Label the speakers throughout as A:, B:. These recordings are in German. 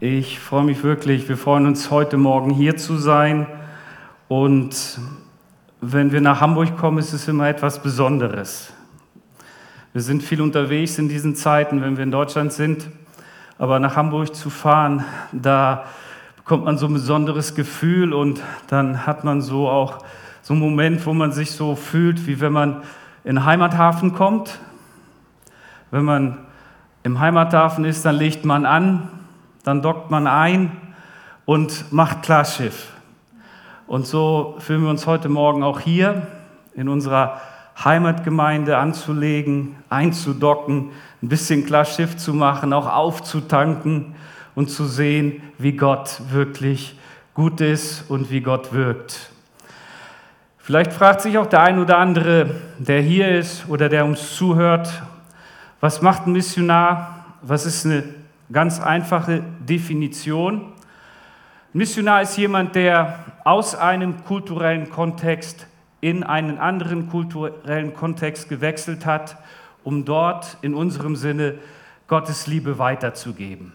A: Ich freue mich wirklich, wir freuen uns heute Morgen hier zu sein. Und wenn wir nach Hamburg kommen, ist es immer etwas Besonderes. Wir sind viel unterwegs in diesen Zeiten, wenn wir in Deutschland sind. Aber nach Hamburg zu fahren, da bekommt man so ein besonderes Gefühl und dann hat man so auch so einen Moment, wo man sich so fühlt, wie wenn man in den Heimathafen kommt. Wenn man im Heimathafen ist, dann legt man an, dann dockt man ein und macht Klarschiff. Und so fühlen wir uns heute Morgen auch hier in unserer Heimatgemeinde anzulegen, einzudocken, ein bisschen Klarschiff zu machen, auch aufzutanken und zu sehen, wie Gott wirklich gut ist und wie Gott wirkt. Vielleicht fragt sich auch der ein oder andere, der hier ist oder der uns zuhört, was macht ein Missionar? Was ist eine ganz einfache Definition? Missionar ist jemand, der aus einem kulturellen Kontext in einen anderen kulturellen Kontext gewechselt hat, um dort in unserem Sinne Gottes Liebe weiterzugeben.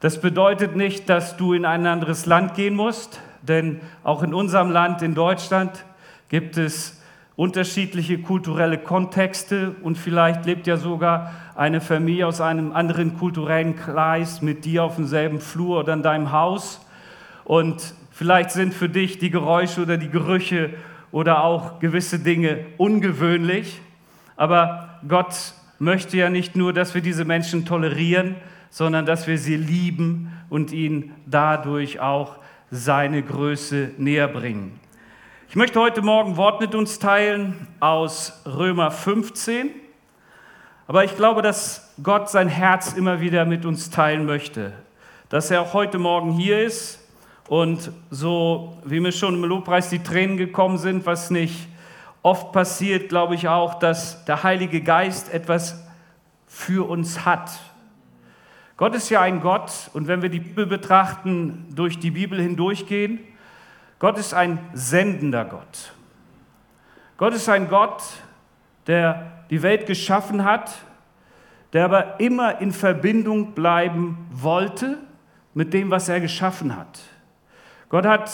A: Das bedeutet nicht, dass du in ein anderes Land gehen musst, denn auch in unserem Land, in Deutschland, gibt es unterschiedliche kulturelle Kontexte und vielleicht lebt ja sogar eine Familie aus einem anderen kulturellen Kreis mit dir auf demselben Flur oder in deinem Haus. Und vielleicht sind für dich die Geräusche oder die Gerüche oder auch gewisse Dinge ungewöhnlich. Aber Gott möchte ja nicht nur, dass wir diese Menschen tolerieren, sondern dass wir sie lieben und ihnen dadurch auch seine Größe näher bringen. Ich möchte heute Morgen Wort mit uns teilen aus Römer 15. Aber ich glaube, dass Gott sein Herz immer wieder mit uns teilen möchte. Dass er auch heute Morgen hier ist und so, wie mir schon im Lobpreis die Tränen gekommen sind, was nicht oft passiert, glaube ich auch, dass der Heilige Geist etwas für uns hat. Gott ist ja ein Gott und wenn wir die Bibel betrachten, durch die Bibel hindurchgehen, Gott ist ein sendender Gott. Gott ist ein Gott, der die Welt geschaffen hat, der aber immer in Verbindung bleiben wollte mit dem, was er geschaffen hat. Gott hat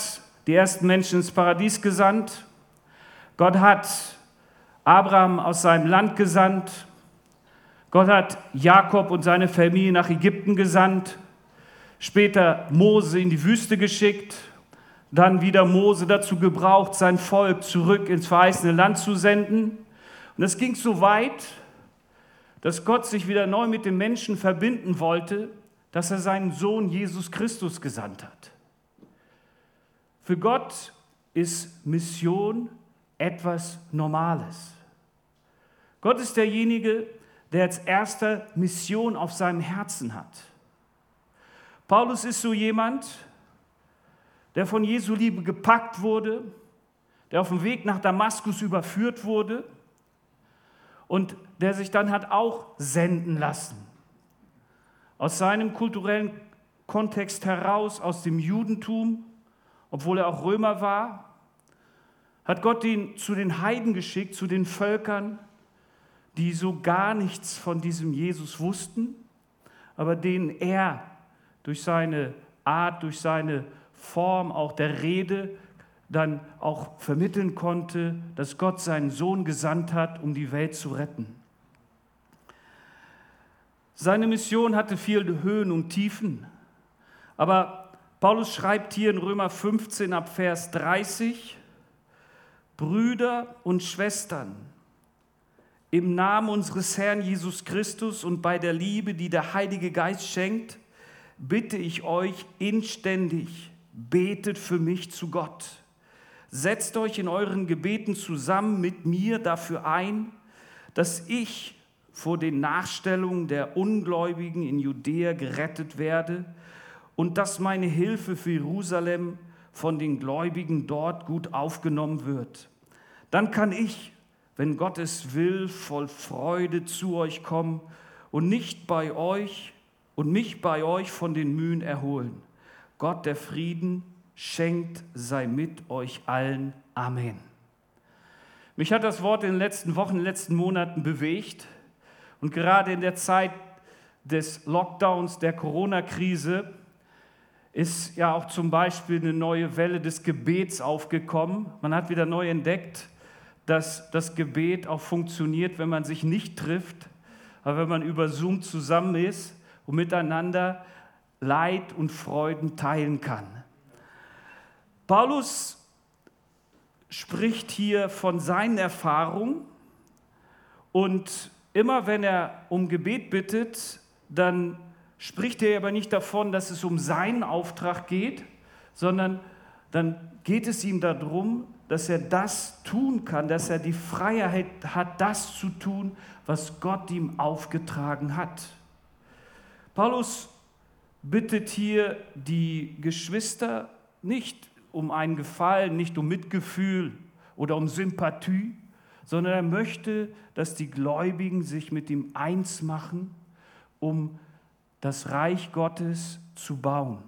A: die ersten Menschen ins Paradies gesandt. Gott hat Abraham aus seinem Land gesandt. Gott hat Jakob und seine Familie nach Ägypten gesandt. Später Mose in die Wüste geschickt dann wieder Mose dazu gebraucht, sein Volk zurück ins verheißene Land zu senden. Und es ging so weit, dass Gott sich wieder neu mit den Menschen verbinden wollte, dass er seinen Sohn Jesus Christus gesandt hat. Für Gott ist Mission etwas Normales. Gott ist derjenige, der als erster Mission auf seinem Herzen hat. Paulus ist so jemand, der von Jesu Liebe gepackt wurde, der auf dem Weg nach Damaskus überführt wurde und der sich dann hat auch senden lassen. Aus seinem kulturellen Kontext heraus, aus dem Judentum, obwohl er auch Römer war, hat Gott ihn zu den Heiden geschickt, zu den Völkern, die so gar nichts von diesem Jesus wussten, aber denen er durch seine Art, durch seine Form auch der Rede dann auch vermitteln konnte, dass Gott seinen Sohn gesandt hat, um die Welt zu retten. Seine Mission hatte viele Höhen und Tiefen, aber Paulus schreibt hier in Römer 15 ab Vers 30, Brüder und Schwestern, im Namen unseres Herrn Jesus Christus und bei der Liebe, die der Heilige Geist schenkt, bitte ich euch inständig, betet für mich zu Gott. Setzt euch in euren Gebeten zusammen mit mir dafür ein, dass ich vor den Nachstellungen der Ungläubigen in Judäa gerettet werde und dass meine Hilfe für Jerusalem von den Gläubigen dort gut aufgenommen wird. Dann kann ich, wenn Gott es will, voll Freude zu euch kommen und nicht bei euch und mich bei euch von den Mühen erholen. Gott der Frieden schenkt, sei mit euch allen. Amen. Mich hat das Wort in den letzten Wochen, in den letzten Monaten bewegt und gerade in der Zeit des Lockdowns, der Corona-Krise, ist ja auch zum Beispiel eine neue Welle des Gebets aufgekommen. Man hat wieder neu entdeckt, dass das Gebet auch funktioniert, wenn man sich nicht trifft, aber wenn man über Zoom zusammen ist und miteinander Leid und Freuden teilen kann. Paulus spricht hier von seinen Erfahrungen und immer wenn er um Gebet bittet, dann spricht er aber nicht davon, dass es um seinen Auftrag geht, sondern dann geht es ihm darum, dass er das tun kann, dass er die Freiheit hat, das zu tun, was Gott ihm aufgetragen hat. Paulus bittet hier die Geschwister nicht um einen Gefallen, nicht um Mitgefühl oder um Sympathie, sondern er möchte, dass die Gläubigen sich mit ihm eins machen, um das Reich Gottes zu bauen.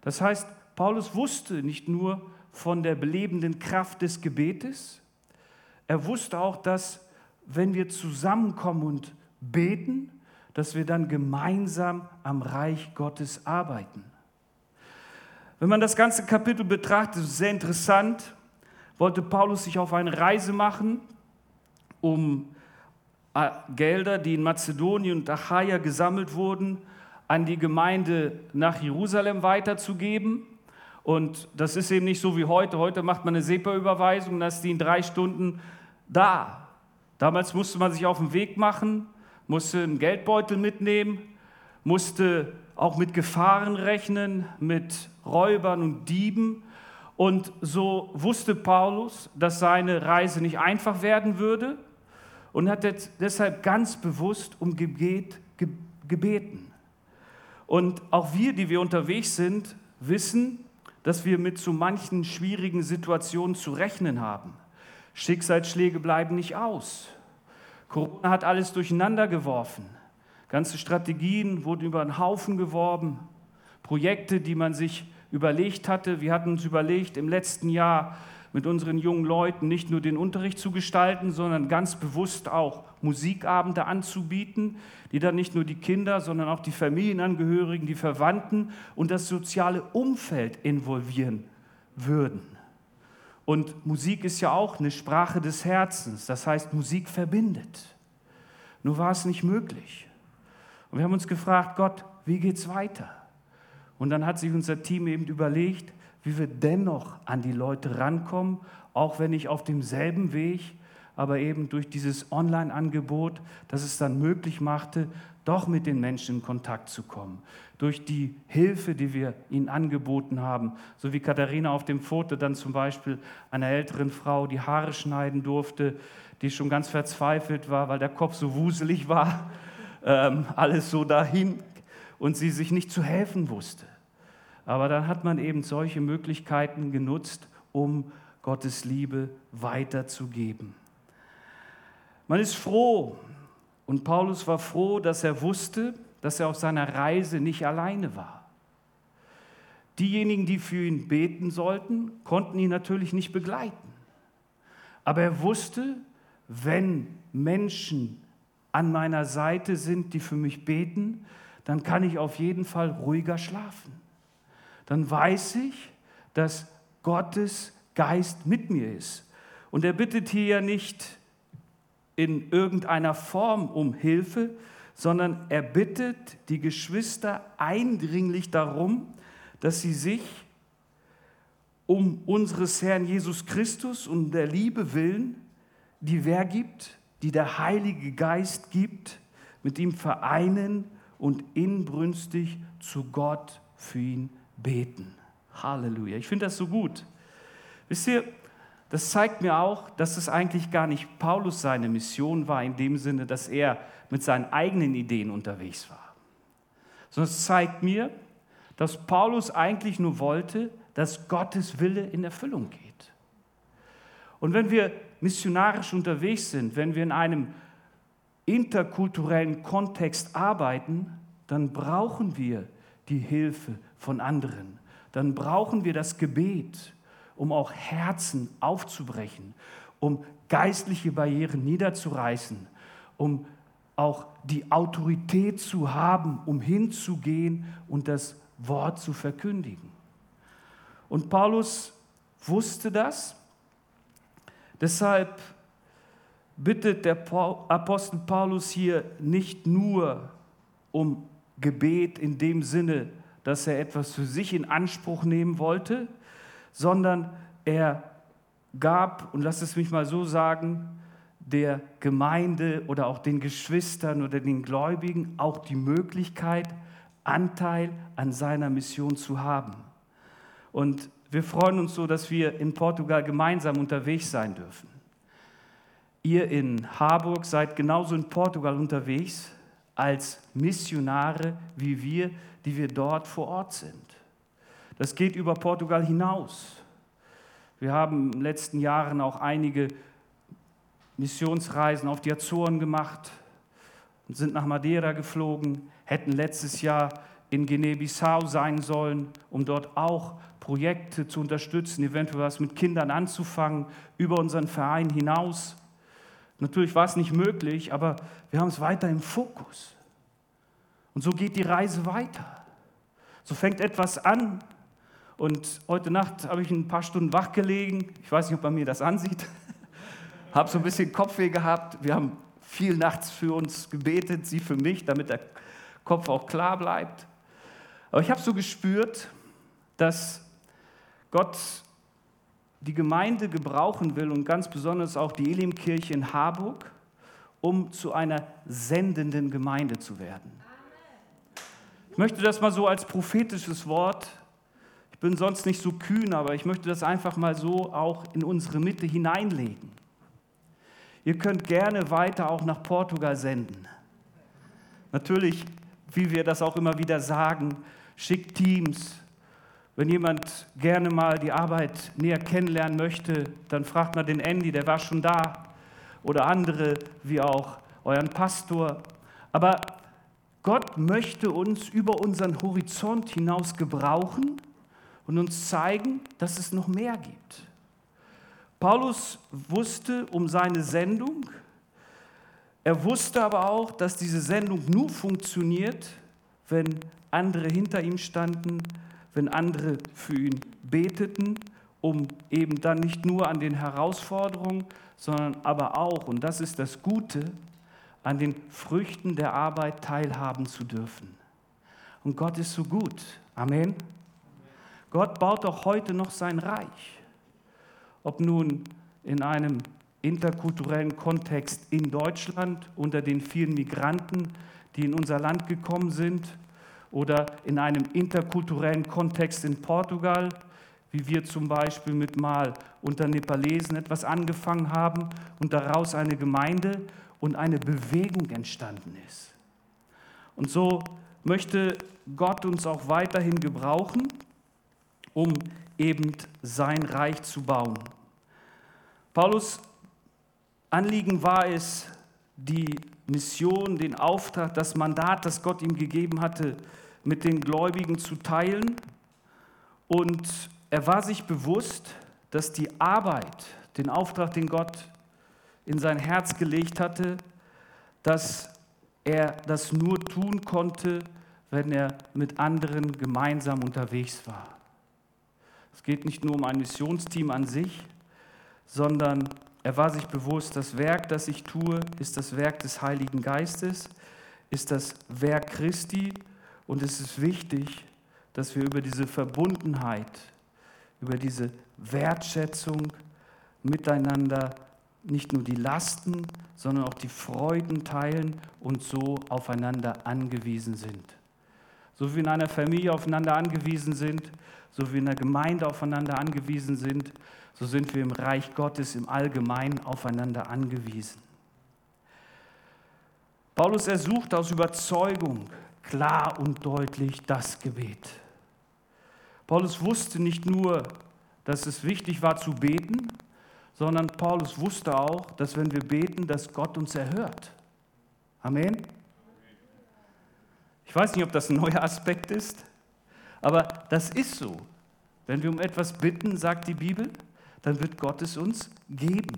A: Das heißt, Paulus wusste nicht nur von der belebenden Kraft des Gebetes, er wusste auch, dass wenn wir zusammenkommen und beten, dass wir dann gemeinsam am Reich Gottes arbeiten. Wenn man das ganze Kapitel betrachtet, ist es sehr interessant, wollte Paulus sich auf eine Reise machen, um äh, Gelder, die in Mazedonien und Achaia gesammelt wurden, an die Gemeinde nach Jerusalem weiterzugeben. Und das ist eben nicht so wie heute. Heute macht man eine SEPA-Überweisung, dann ist die in drei Stunden da. Damals musste man sich auf den Weg machen, musste einen Geldbeutel mitnehmen, musste auch mit Gefahren rechnen, mit Räubern und Dieben. Und so wusste Paulus, dass seine Reise nicht einfach werden würde und hat deshalb ganz bewusst um Gebet gebeten. Und auch wir, die wir unterwegs sind, wissen, dass wir mit so manchen schwierigen Situationen zu rechnen haben. Schicksalsschläge bleiben nicht aus. Corona hat alles durcheinander geworfen. Ganze Strategien wurden über den Haufen geworben. Projekte, die man sich überlegt hatte. Wir hatten uns überlegt, im letzten Jahr mit unseren jungen Leuten nicht nur den Unterricht zu gestalten, sondern ganz bewusst auch Musikabende anzubieten, die dann nicht nur die Kinder, sondern auch die Familienangehörigen, die Verwandten und das soziale Umfeld involvieren würden. Und Musik ist ja auch eine Sprache des Herzens, das heißt, Musik verbindet. Nur war es nicht möglich. Und wir haben uns gefragt, Gott, wie geht's weiter? Und dann hat sich unser Team eben überlegt, wie wir dennoch an die Leute rankommen, auch wenn nicht auf demselben Weg, aber eben durch dieses Online-Angebot, das es dann möglich machte, doch mit den Menschen in Kontakt zu kommen. Durch die Hilfe, die wir ihnen angeboten haben, so wie Katharina auf dem Foto dann zum Beispiel einer älteren Frau die Haare schneiden durfte, die schon ganz verzweifelt war, weil der Kopf so wuselig war, ähm, alles so dahin und sie sich nicht zu helfen wusste. Aber dann hat man eben solche Möglichkeiten genutzt, um Gottes Liebe weiterzugeben. Man ist froh, und Paulus war froh, dass er wusste, dass er auf seiner Reise nicht alleine war. Diejenigen, die für ihn beten sollten, konnten ihn natürlich nicht begleiten. Aber er wusste, wenn Menschen an meiner Seite sind, die für mich beten, dann kann ich auf jeden Fall ruhiger schlafen dann weiß ich, dass Gottes Geist mit mir ist. Und er bittet hier ja nicht in irgendeiner Form um Hilfe, sondern er bittet die Geschwister eindringlich darum, dass sie sich um unseres Herrn Jesus Christus und der Liebe willen, die wer gibt, die der Heilige Geist gibt, mit ihm vereinen und inbrünstig zu Gott für ihn beten. Halleluja. Ich finde das so gut. Wisst ihr, das zeigt mir auch, dass es eigentlich gar nicht Paulus seine Mission war, in dem Sinne, dass er mit seinen eigenen Ideen unterwegs war. Sondern es zeigt mir, dass Paulus eigentlich nur wollte, dass Gottes Wille in Erfüllung geht. Und wenn wir missionarisch unterwegs sind, wenn wir in einem interkulturellen Kontext arbeiten, dann brauchen wir die Hilfe von anderen. Dann brauchen wir das Gebet, um auch Herzen aufzubrechen, um geistliche Barrieren niederzureißen, um auch die Autorität zu haben, um hinzugehen und das Wort zu verkündigen. Und Paulus wusste das. Deshalb bittet der Apostel Paulus hier nicht nur um Gebet in dem Sinne, dass er etwas für sich in Anspruch nehmen wollte, sondern er gab, und lass es mich mal so sagen, der Gemeinde oder auch den Geschwistern oder den Gläubigen auch die Möglichkeit, Anteil an seiner Mission zu haben. Und wir freuen uns so, dass wir in Portugal gemeinsam unterwegs sein dürfen. Ihr in Harburg seid genauso in Portugal unterwegs als Missionare wie wir, die wir dort vor Ort sind. Das geht über Portugal hinaus. Wir haben in den letzten Jahren auch einige Missionsreisen auf die Azoren gemacht und sind nach Madeira geflogen, hätten letztes Jahr in Guinea-Bissau sein sollen, um dort auch Projekte zu unterstützen, eventuell was mit Kindern anzufangen, über unseren Verein hinaus. Natürlich war es nicht möglich, aber wir haben es weiter im Fokus. Und so geht die Reise weiter. So fängt etwas an. Und heute Nacht habe ich ein paar Stunden wach gelegen. Ich weiß nicht, ob man mir das ansieht. habe so ein bisschen Kopfweh gehabt. Wir haben viel nachts für uns gebetet, sie für mich, damit der Kopf auch klar bleibt. Aber ich habe so gespürt, dass Gott die Gemeinde gebrauchen will und ganz besonders auch die Elimkirche in Harburg, um zu einer sendenden Gemeinde zu werden. Ich möchte das mal so als prophetisches Wort, bin sonst nicht so kühn, aber ich möchte das einfach mal so auch in unsere Mitte hineinlegen. Ihr könnt gerne weiter auch nach Portugal senden. Natürlich, wie wir das auch immer wieder sagen, schickt Teams. Wenn jemand gerne mal die Arbeit näher kennenlernen möchte, dann fragt mal den Andy, der war schon da. Oder andere, wie auch euren Pastor. Aber Gott möchte uns über unseren Horizont hinaus gebrauchen und uns zeigen, dass es noch mehr gibt. Paulus wusste um seine Sendung. Er wusste aber auch, dass diese Sendung nur funktioniert, wenn andere hinter ihm standen, wenn andere für ihn beteten, um eben dann nicht nur an den Herausforderungen, sondern aber auch, und das ist das Gute, an den Früchten der Arbeit teilhaben zu dürfen. Und Gott ist so gut. Amen. Gott baut auch heute noch sein Reich ob nun in einem interkulturellen Kontext in Deutschland unter den vielen Migranten, die in unser Land gekommen sind, oder in einem interkulturellen Kontext in Portugal, wie wir zum Beispiel mit mal unter Nepalesen etwas angefangen haben und daraus eine Gemeinde und eine Bewegung entstanden ist. Und so möchte Gott uns auch weiterhin gebrauchen, um eben sein Reich zu bauen. Paulus Anliegen war es, die Mission, den Auftrag, das Mandat, das Gott ihm gegeben hatte, mit den Gläubigen zu teilen. Und er war sich bewusst, dass die Arbeit, den Auftrag, den Gott in sein Herz gelegt hatte, dass er das nur tun konnte, wenn er mit anderen gemeinsam unterwegs war. Es geht nicht nur um ein Missionsteam an sich, sondern er war sich bewusst, das Werk, das ich tue, ist das Werk des Heiligen Geistes, ist das Werk Christi und es ist wichtig, dass wir über diese Verbundenheit, über diese Wertschätzung miteinander nicht nur die Lasten, sondern auch die Freuden teilen und so aufeinander angewiesen sind. So wie wir in einer Familie aufeinander angewiesen sind, so wie wir in einer Gemeinde aufeinander angewiesen sind, so sind wir im Reich Gottes im Allgemeinen aufeinander angewiesen. Paulus ersucht aus Überzeugung klar und deutlich das Gebet. Paulus wusste nicht nur, dass es wichtig war zu beten, sondern Paulus wusste auch, dass wenn wir beten, dass Gott uns erhört. Amen. Ich weiß nicht, ob das ein neuer Aspekt ist, aber das ist so. Wenn wir um etwas bitten, sagt die Bibel, dann wird Gott es uns geben.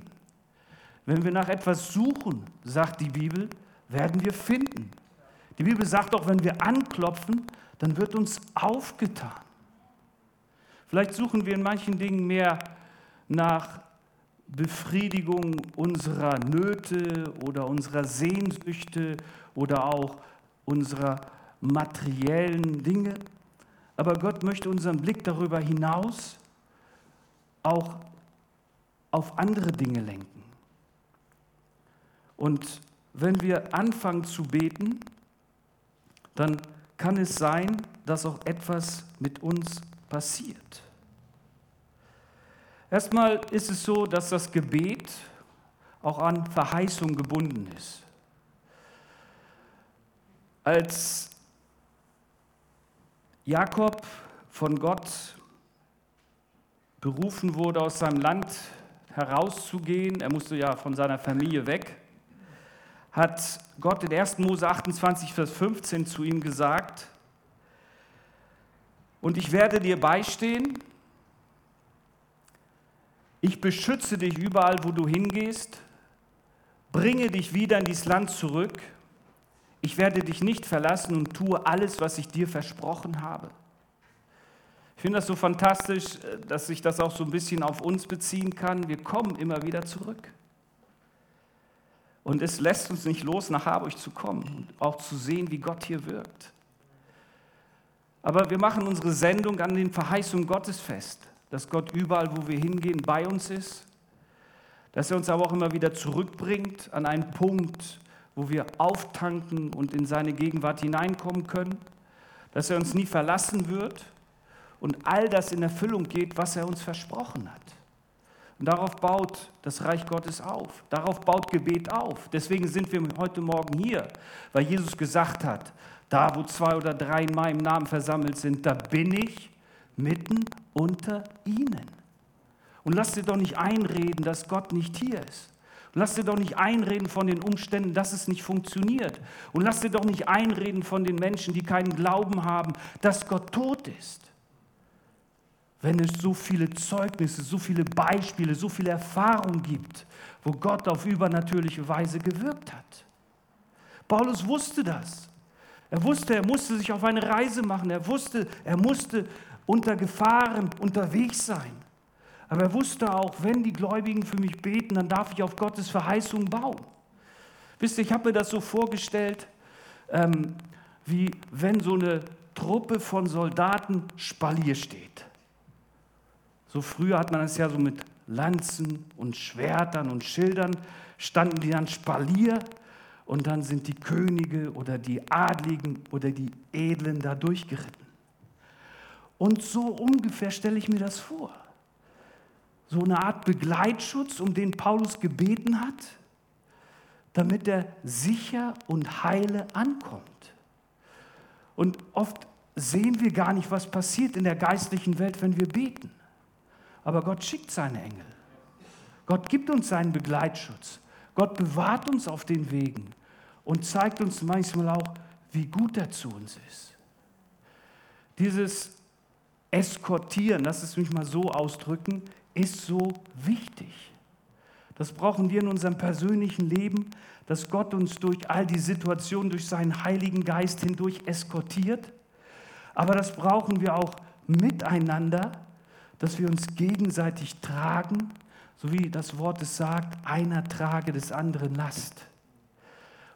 A: Wenn wir nach etwas suchen, sagt die Bibel, werden wir finden. Die Bibel sagt auch, wenn wir anklopfen, dann wird uns aufgetan. Vielleicht suchen wir in manchen Dingen mehr nach Befriedigung unserer Nöte oder unserer Sehnsüchte oder auch unserer materiellen Dinge. Aber Gott möchte unseren Blick darüber hinaus auch auf andere Dinge lenken. Und wenn wir anfangen zu beten, dann kann es sein, dass auch etwas mit uns passiert. Erstmal ist es so, dass das Gebet auch an Verheißung gebunden ist. Als Jakob von Gott berufen wurde, aus seinem Land herauszugehen, er musste ja von seiner Familie weg, hat Gott in 1. Mose 28, Vers 15 zu ihm gesagt, und ich werde dir beistehen, ich beschütze dich überall, wo du hingehst, bringe dich wieder in dieses Land zurück, ich werde dich nicht verlassen und tue alles, was ich dir versprochen habe. Ich finde das so fantastisch, dass ich das auch so ein bisschen auf uns beziehen kann. Wir kommen immer wieder zurück. Und es lässt uns nicht los, nach Harburg zu kommen und auch zu sehen, wie Gott hier wirkt. Aber wir machen unsere Sendung an den Verheißungen Gottes fest, dass Gott überall, wo wir hingehen, bei uns ist, dass er uns aber auch immer wieder zurückbringt an einen Punkt, wo wir auftanken und in seine Gegenwart hineinkommen können, dass er uns nie verlassen wird und all das in Erfüllung geht, was er uns versprochen hat. Und darauf baut das Reich Gottes auf. Darauf baut Gebet auf. Deswegen sind wir heute Morgen hier, weil Jesus gesagt hat, da wo zwei oder drei in meinem Namen versammelt sind, da bin ich mitten unter ihnen. Und lass dir doch nicht einreden, dass Gott nicht hier ist. Und lass dir doch nicht einreden von den Umständen, dass es nicht funktioniert. Und lass dir doch nicht einreden von den Menschen, die keinen Glauben haben, dass Gott tot ist wenn es so viele Zeugnisse, so viele Beispiele, so viele Erfahrungen gibt, wo Gott auf übernatürliche Weise gewirkt hat. Paulus wusste das. Er wusste, er musste sich auf eine Reise machen. Er wusste, er musste unter Gefahren unterwegs sein. Aber er wusste auch, wenn die Gläubigen für mich beten, dann darf ich auf Gottes Verheißung bauen. Wisst ihr, ich habe mir das so vorgestellt, ähm, wie wenn so eine Truppe von Soldaten Spalier steht. So früher hat man es ja so mit Lanzen und Schwertern und Schildern, standen die dann Spalier und dann sind die Könige oder die Adligen oder die Edlen da durchgeritten. Und so ungefähr stelle ich mir das vor. So eine Art Begleitschutz, um den Paulus gebeten hat, damit er sicher und heile ankommt. Und oft sehen wir gar nicht, was passiert in der geistlichen Welt, wenn wir beten. Aber Gott schickt seine Engel. Gott gibt uns seinen Begleitschutz. Gott bewahrt uns auf den Wegen und zeigt uns manchmal auch, wie gut er zu uns ist. Dieses Eskortieren, lass es mich mal so ausdrücken, ist so wichtig. Das brauchen wir in unserem persönlichen Leben, dass Gott uns durch all die Situationen, durch seinen Heiligen Geist hindurch eskortiert. Aber das brauchen wir auch miteinander, dass wir uns gegenseitig tragen, so wie das Wort es sagt, einer trage des anderen Last.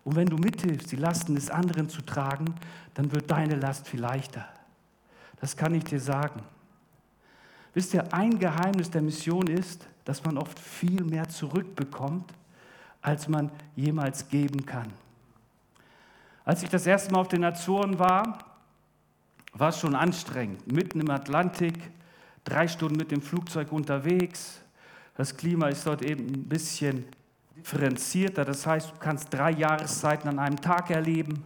A: Und wenn du mithilfst, die Lasten des anderen zu tragen, dann wird deine Last viel leichter. Das kann ich dir sagen. Wisst ihr, ein Geheimnis der Mission ist, dass man oft viel mehr zurückbekommt, als man jemals geben kann. Als ich das erste Mal auf den Azoren war, war es schon anstrengend. Mitten im Atlantik, drei Stunden mit dem Flugzeug unterwegs. Das Klima ist dort eben ein bisschen differenzierter. Das heißt, du kannst drei Jahreszeiten an einem Tag erleben.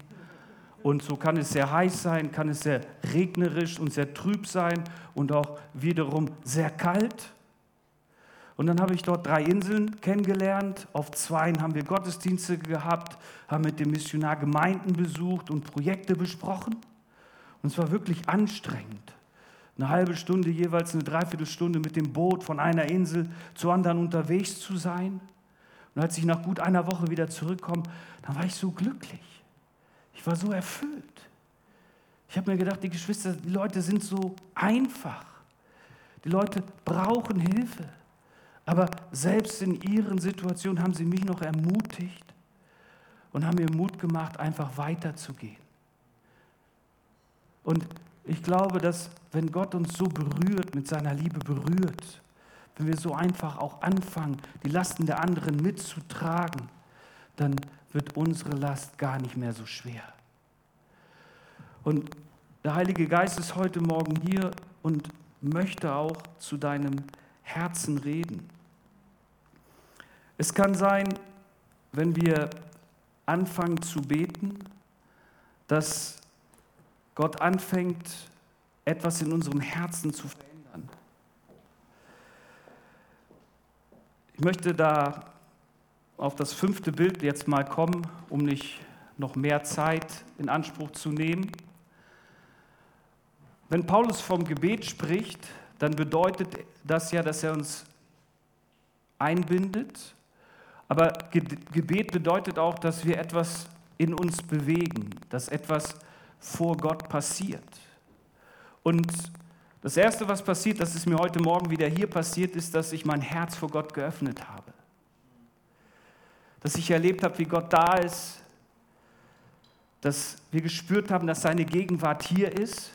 A: Und so kann es sehr heiß sein, kann es sehr regnerisch und sehr trüb sein und auch wiederum sehr kalt. Und dann habe ich dort drei Inseln kennengelernt. Auf zwei haben wir Gottesdienste gehabt, haben mit dem Missionar Gemeinden besucht und Projekte besprochen. Und es war wirklich anstrengend eine halbe Stunde, jeweils eine Dreiviertelstunde mit dem Boot von einer Insel zur anderen unterwegs zu sein. Und als ich nach gut einer Woche wieder zurückkomme, dann war ich so glücklich. Ich war so erfüllt. Ich habe mir gedacht, die Geschwister, die Leute sind so einfach. Die Leute brauchen Hilfe. Aber selbst in ihren Situationen haben sie mich noch ermutigt und haben mir Mut gemacht, einfach weiterzugehen. Und ich glaube, dass wenn Gott uns so berührt, mit seiner Liebe berührt, wenn wir so einfach auch anfangen, die Lasten der anderen mitzutragen, dann wird unsere Last gar nicht mehr so schwer. Und der Heilige Geist ist heute Morgen hier und möchte auch zu deinem Herzen reden. Es kann sein, wenn wir anfangen zu beten, dass Gott anfängt, etwas in unserem Herzen zu verändern. Ich möchte da auf das fünfte Bild jetzt mal kommen, um nicht noch mehr Zeit in Anspruch zu nehmen. Wenn Paulus vom Gebet spricht, dann bedeutet das ja, dass er uns einbindet. Aber Gebet bedeutet auch, dass wir etwas in uns bewegen, dass etwas vor Gott passiert. Und das Erste, was passiert, das ist mir heute Morgen wieder hier passiert, ist, dass ich mein Herz vor Gott geöffnet habe. Dass ich erlebt habe, wie Gott da ist, dass wir gespürt haben, dass seine Gegenwart hier ist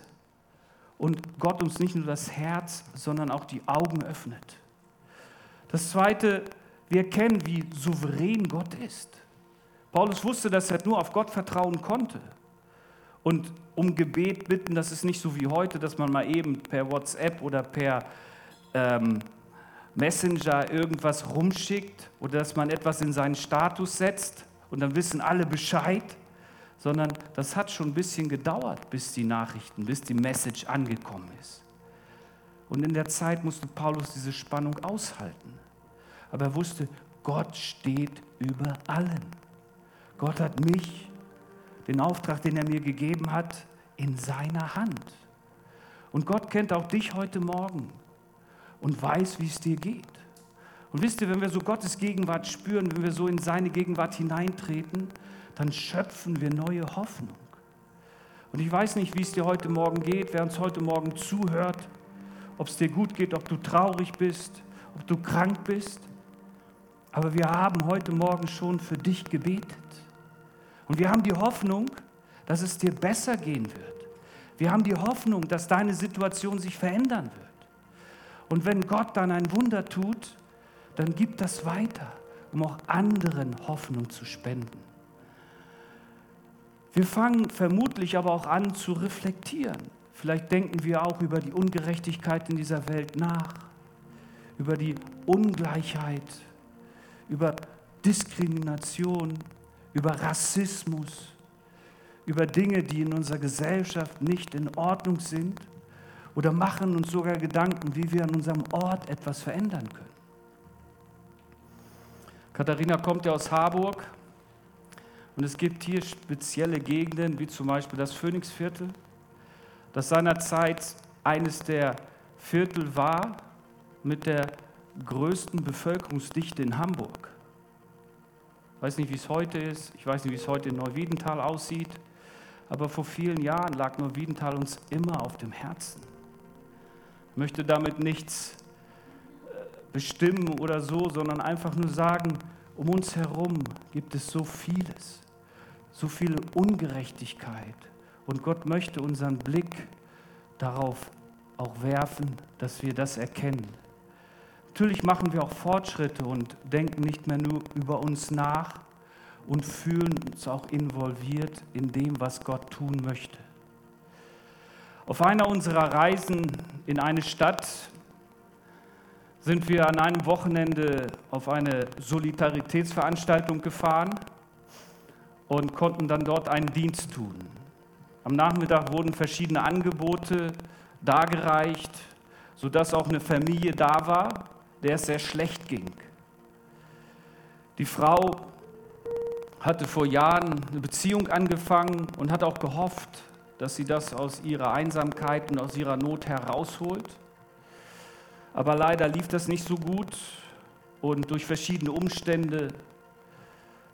A: und Gott uns nicht nur das Herz, sondern auch die Augen öffnet. Das Zweite, wir erkennen, wie souverän Gott ist. Paulus wusste, dass er nur auf Gott vertrauen konnte und um Gebet bitten. Das ist nicht so wie heute, dass man mal eben per WhatsApp oder per ähm, Messenger irgendwas rumschickt oder dass man etwas in seinen Status setzt und dann wissen alle Bescheid, sondern das hat schon ein bisschen gedauert, bis die Nachrichten, bis die Message angekommen ist. Und in der Zeit musste Paulus diese Spannung aushalten. Aber er wusste, Gott steht über allen. Gott hat mich den Auftrag, den er mir gegeben hat, in seiner Hand. Und Gott kennt auch dich heute Morgen und weiß, wie es dir geht. Und wisst ihr, wenn wir so Gottes Gegenwart spüren, wenn wir so in seine Gegenwart hineintreten, dann schöpfen wir neue Hoffnung. Und ich weiß nicht, wie es dir heute Morgen geht, wer uns heute Morgen zuhört, ob es dir gut geht, ob du traurig bist, ob du krank bist. Aber wir haben heute Morgen schon für dich gebetet. Und wir haben die Hoffnung, dass es dir besser gehen wird. Wir haben die Hoffnung, dass deine Situation sich verändern wird. Und wenn Gott dann ein Wunder tut, dann gib das weiter, um auch anderen Hoffnung zu spenden. Wir fangen vermutlich aber auch an zu reflektieren. Vielleicht denken wir auch über die Ungerechtigkeit in dieser Welt nach, über die Ungleichheit, über Diskrimination, über Rassismus, über Dinge, die in unserer Gesellschaft nicht in Ordnung sind oder machen uns sogar Gedanken, wie wir an unserem Ort etwas verändern können. Katharina kommt ja aus Harburg und es gibt hier spezielle Gegenden, wie zum Beispiel das Phoenixviertel, das seinerzeit eines der Viertel war mit der größten Bevölkerungsdichte in Hamburg. Ich weiß nicht, wie es heute ist. Ich weiß nicht, wie es heute in Neuwiedental aussieht. Aber vor vielen Jahren lag Neuwiedental uns immer auf dem Herzen. Ich möchte damit nichts äh, bestimmen oder so, sondern einfach nur sagen, um uns herum gibt es so vieles, so viel Ungerechtigkeit. Und Gott möchte unseren Blick darauf auch werfen, dass wir das erkennen. Natürlich machen wir auch Fortschritte und denken nicht mehr nur über uns nach und fühlen uns auch involviert in dem, was Gott tun möchte. Auf einer unserer Reisen in eine Stadt sind wir an einem Wochenende auf eine Solidaritätsveranstaltung gefahren und konnten dann dort einen Dienst tun. Am Nachmittag wurden verschiedene Angebote dargereicht, sodass auch eine Familie da war, der es sehr schlecht ging. Die Frau hatte vor Jahren eine Beziehung angefangen und hat auch gehofft, dass sie das aus ihrer Einsamkeit und aus ihrer Not herausholt. Aber leider lief das nicht so gut und durch verschiedene Umstände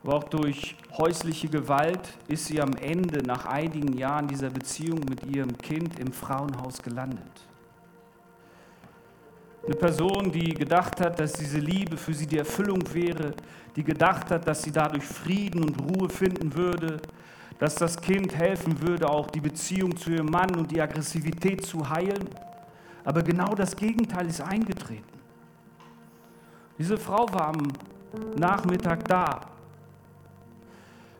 A: aber auch durch häusliche Gewalt ist sie am Ende nach einigen Jahren dieser Beziehung mit ihrem Kind im Frauenhaus gelandet. Eine Person, die gedacht hat, dass diese Liebe für sie die Erfüllung wäre, die gedacht hat, dass sie dadurch Frieden und Ruhe finden würde, dass das Kind helfen würde, auch die Beziehung zu ihrem Mann und die Aggressivität zu heilen. Aber genau das Gegenteil ist eingetreten. Diese Frau war am Nachmittag da,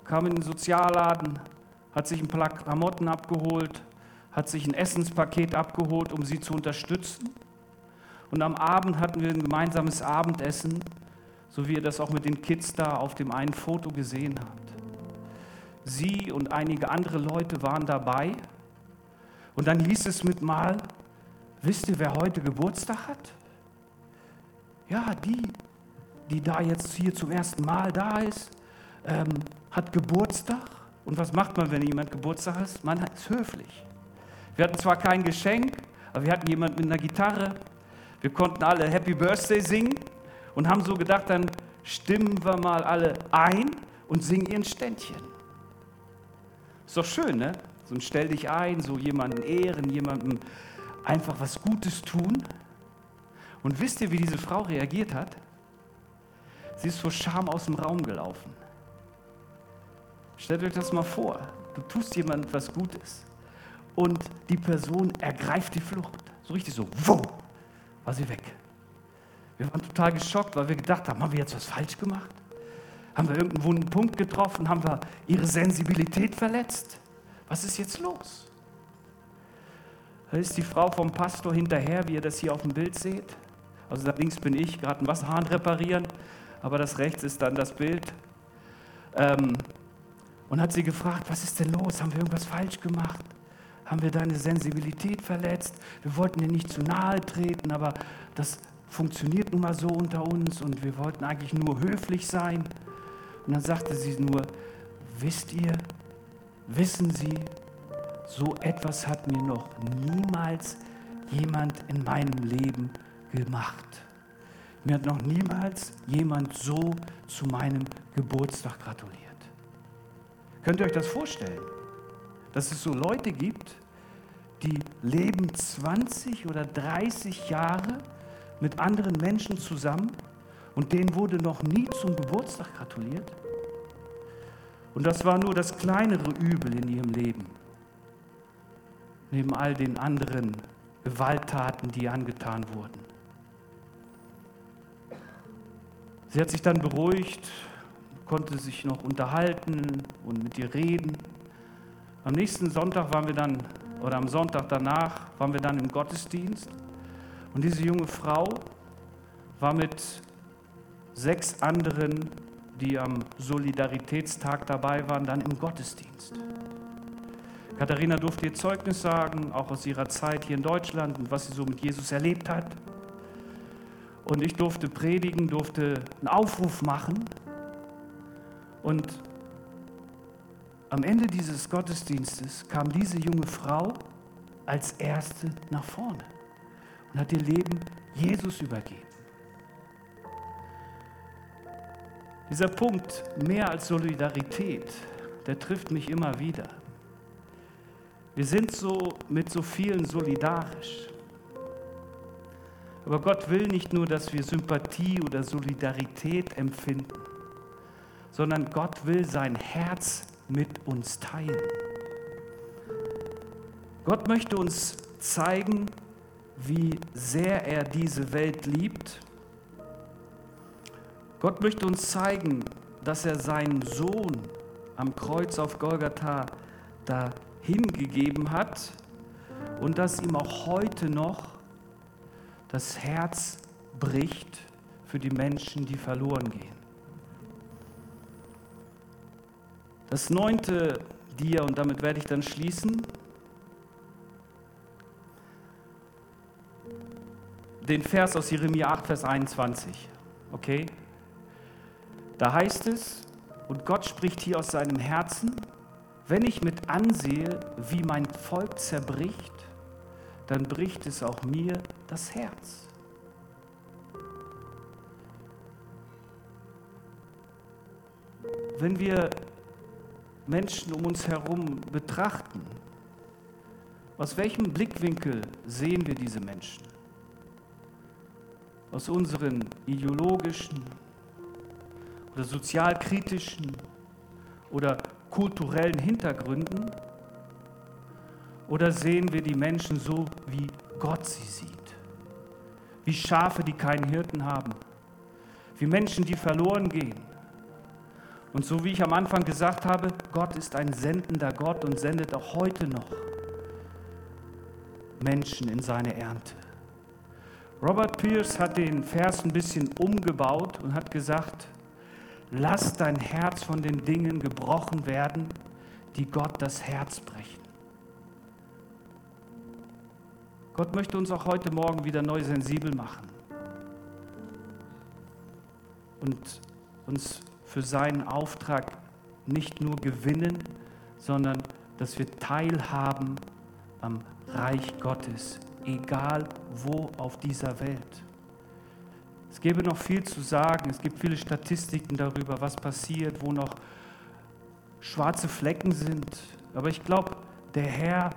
A: kam in den Sozialladen, hat sich ein paar Klamotten abgeholt, hat sich ein Essenspaket abgeholt, um sie zu unterstützen. Und am Abend hatten wir ein gemeinsames Abendessen, so wie ihr das auch mit den Kids da auf dem einen Foto gesehen habt. Sie und einige andere Leute waren dabei. Und dann hieß es mit mal, wisst ihr, wer heute Geburtstag hat? Ja, die, die da jetzt hier zum ersten Mal da ist, ähm, hat Geburtstag. Und was macht man, wenn jemand Geburtstag hat? Man ist höflich. Wir hatten zwar kein Geschenk, aber wir hatten jemand mit einer Gitarre. Wir konnten alle Happy Birthday singen und haben so gedacht, dann stimmen wir mal alle ein und singen ihr ein Ständchen. Ist doch schön, ne? So ein Stell dich ein, so jemanden ehren, jemandem einfach was Gutes tun. Und wisst ihr, wie diese Frau reagiert hat? Sie ist vor Scham aus dem Raum gelaufen. Stellt euch das mal vor. Du tust jemandem was Gutes und die Person ergreift die Flucht. So richtig so, wo, war sie weg. Wir waren total geschockt, weil wir gedacht haben, haben wir jetzt was falsch gemacht? Haben wir irgendeinen wunden Punkt getroffen? Haben wir ihre Sensibilität verletzt? Was ist jetzt los? Da ist die Frau vom Pastor hinterher, wie ihr das hier auf dem Bild seht. Also da links bin ich, gerade einen Wasserhahn reparieren, aber das rechts ist dann das Bild. Ähm, und hat sie gefragt, was ist denn los? Haben wir irgendwas falsch gemacht? Haben wir deine Sensibilität verletzt? Wir wollten dir nicht zu nahe treten, aber das funktioniert nun mal so unter uns und wir wollten eigentlich nur höflich sein. Und dann sagte sie nur, wisst ihr, wissen Sie, so etwas hat mir noch niemals jemand in meinem Leben gemacht. Mir hat noch niemals jemand so zu meinem Geburtstag gratuliert. Könnt ihr euch das vorstellen? Dass es so Leute gibt, die leben 20 oder 30 Jahre mit anderen Menschen zusammen und denen wurde noch nie zum Geburtstag gratuliert. Und das war nur das kleinere Übel in ihrem Leben, neben all den anderen Gewalttaten, die angetan wurden. Sie hat sich dann beruhigt konnte sich noch unterhalten und mit ihr reden. Am nächsten Sonntag waren wir dann, oder am Sonntag danach, waren wir dann im Gottesdienst. Und diese junge Frau war mit sechs anderen, die am Solidaritätstag dabei waren, dann im Gottesdienst. Katharina durfte ihr Zeugnis sagen, auch aus ihrer Zeit hier in Deutschland und was sie so mit Jesus erlebt hat. Und ich durfte predigen, durfte einen Aufruf machen und am Ende dieses Gottesdienstes kam diese junge Frau als erste nach vorne und hat ihr Leben Jesus übergeben. Dieser Punkt, mehr als Solidarität, der trifft mich immer wieder. Wir sind so mit so vielen solidarisch. Aber Gott will nicht nur, dass wir Sympathie oder Solidarität empfinden sondern Gott will sein Herz mit uns teilen. Gott möchte uns zeigen, wie sehr er diese Welt liebt. Gott möchte uns zeigen, dass er seinen Sohn am Kreuz auf Golgatha da hingegeben hat und dass ihm auch heute noch das Herz bricht für die Menschen, die verloren gehen. Das neunte Dia, und damit werde ich dann schließen, den Vers aus Jeremia 8, Vers 21. Okay? Da heißt es, und Gott spricht hier aus seinem Herzen, wenn ich mit ansehe, wie mein Volk zerbricht, dann bricht es auch mir das Herz. wenn wir Menschen um uns herum betrachten, aus welchem Blickwinkel sehen wir diese Menschen? Aus unseren ideologischen oder sozialkritischen oder kulturellen Hintergründen? Oder sehen wir die Menschen so, wie Gott sie sieht? Wie Schafe, die keinen Hirten haben? Wie Menschen, die verloren gehen? Und so wie ich am Anfang gesagt habe, Gott ist ein sendender Gott und sendet auch heute noch Menschen in seine Ernte. Robert Pierce hat den Vers ein bisschen umgebaut und hat gesagt, lass dein Herz von den Dingen gebrochen werden, die Gott das Herz brechen. Gott möchte uns auch heute Morgen wieder neu sensibel machen und uns für seinen Auftrag nicht nur gewinnen, sondern dass wir teilhaben am Reich Gottes, egal wo auf dieser Welt. Es gäbe noch viel zu sagen, es gibt viele Statistiken darüber, was passiert, wo noch schwarze Flecken sind. Aber ich glaube, der Herr,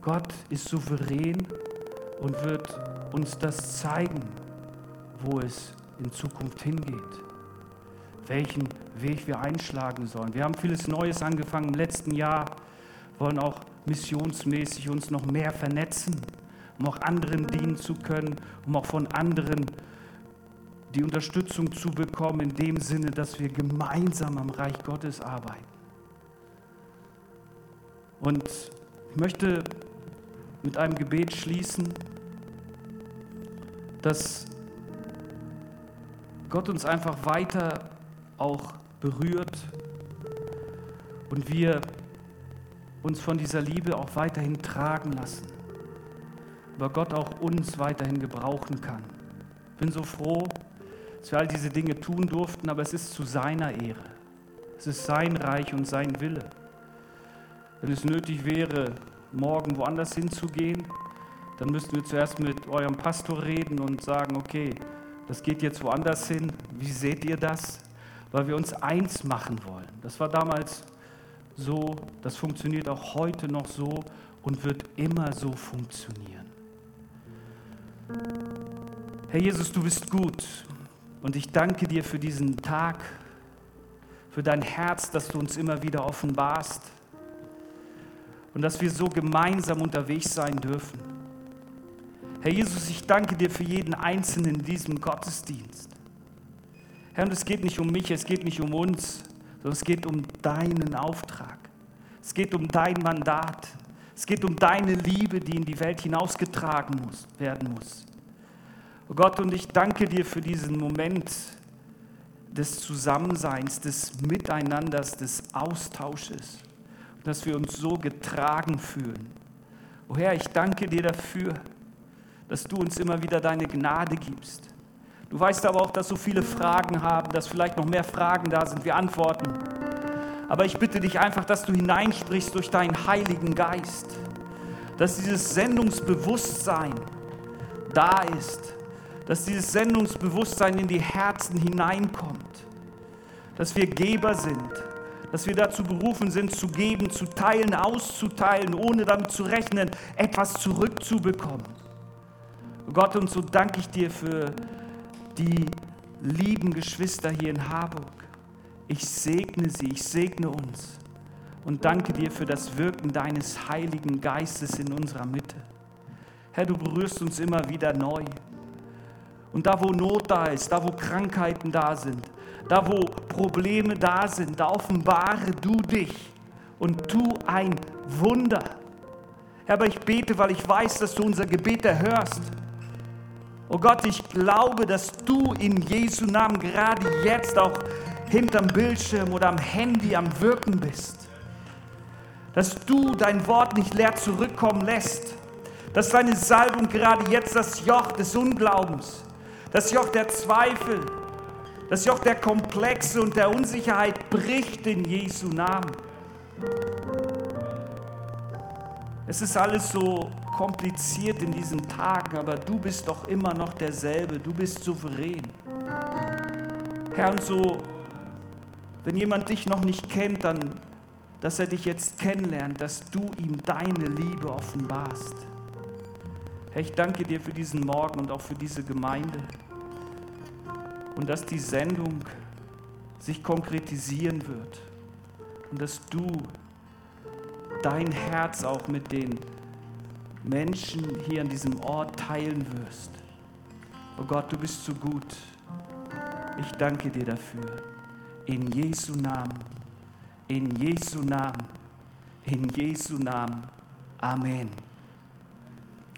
A: Gott ist souverän und wird uns das zeigen, wo es in Zukunft hingeht, welchen Weg wir einschlagen sollen. Wir haben vieles Neues angefangen im letzten Jahr, wollen auch missionsmäßig uns noch mehr vernetzen, um auch anderen dienen zu können, um auch von anderen die Unterstützung zu bekommen, in dem Sinne, dass wir gemeinsam am Reich Gottes arbeiten. Und ich möchte mit einem Gebet schließen, dass Gott uns einfach weiter auch berührt und wir uns von dieser Liebe auch weiterhin tragen lassen, aber Gott auch uns weiterhin gebrauchen kann. Ich bin so froh, dass wir all diese Dinge tun durften, aber es ist zu seiner Ehre. Es ist sein Reich und sein Wille. Wenn es nötig wäre, morgen woanders hinzugehen, dann müssten wir zuerst mit eurem Pastor reden und sagen, okay, das geht jetzt woanders hin. Wie seht ihr das? Weil wir uns eins machen wollen. Das war damals so, das funktioniert auch heute noch so und wird immer so funktionieren. Herr Jesus, du bist gut und ich danke dir für diesen Tag, für dein Herz, das du uns immer wieder offenbarst und dass wir so gemeinsam unterwegs sein dürfen. Herr Jesus, ich danke dir für jeden Einzelnen in diesem Gottesdienst. Herr, und es geht nicht um mich, es geht nicht um uns, sondern es geht um deinen Auftrag. Es geht um dein Mandat. Es geht um deine Liebe, die in die Welt hinausgetragen muss, werden muss. Oh Gott, und ich danke dir für diesen Moment des Zusammenseins, des Miteinanders, des Austausches, dass wir uns so getragen fühlen. Oh Herr, ich danke dir dafür, dass du uns immer wieder deine Gnade gibst. Du weißt aber auch, dass so viele Fragen haben, dass vielleicht noch mehr Fragen da sind, wir antworten. Aber ich bitte dich einfach, dass du hineinsprichst durch deinen Heiligen Geist, dass dieses Sendungsbewusstsein da ist, dass dieses Sendungsbewusstsein in die Herzen hineinkommt, dass wir Geber sind, dass wir dazu berufen sind, zu geben, zu teilen, auszuteilen, ohne damit zu rechnen, etwas zurückzubekommen. Gott, und so danke ich dir für die lieben Geschwister hier in Harburg. Ich segne sie, ich segne uns und danke dir für das Wirken deines Heiligen Geistes in unserer Mitte. Herr, du berührst uns immer wieder neu. Und da, wo Not da ist, da, wo Krankheiten da sind, da, wo Probleme da sind, da offenbare du dich und tu ein Wunder. Herr, aber ich bete, weil ich weiß, dass du unser Gebet erhörst. Oh Gott, ich glaube, dass du in Jesu Namen gerade jetzt auch hinterm Bildschirm oder am Handy am Wirken bist. Dass du dein Wort nicht leer zurückkommen lässt. Dass deine Salbung gerade jetzt das Joch des Unglaubens, das Joch der Zweifel, das Joch der Komplexe und der Unsicherheit bricht in Jesu Namen. Es ist alles so kompliziert in diesen Tagen, aber du bist doch immer noch derselbe, du bist souverän. Herr, und so
B: Wenn jemand dich noch nicht kennt, dann, dass er dich jetzt kennenlernt, dass du ihm deine Liebe offenbarst. Herr, ich danke dir für diesen Morgen und auch für diese Gemeinde und dass die Sendung sich konkretisieren wird und dass du dein Herz auch mit den Menschen hier an diesem Ort teilen wirst. Oh Gott, du bist so gut. Ich danke dir dafür. In Jesu Namen. In Jesu Namen. In Jesu Namen. Amen.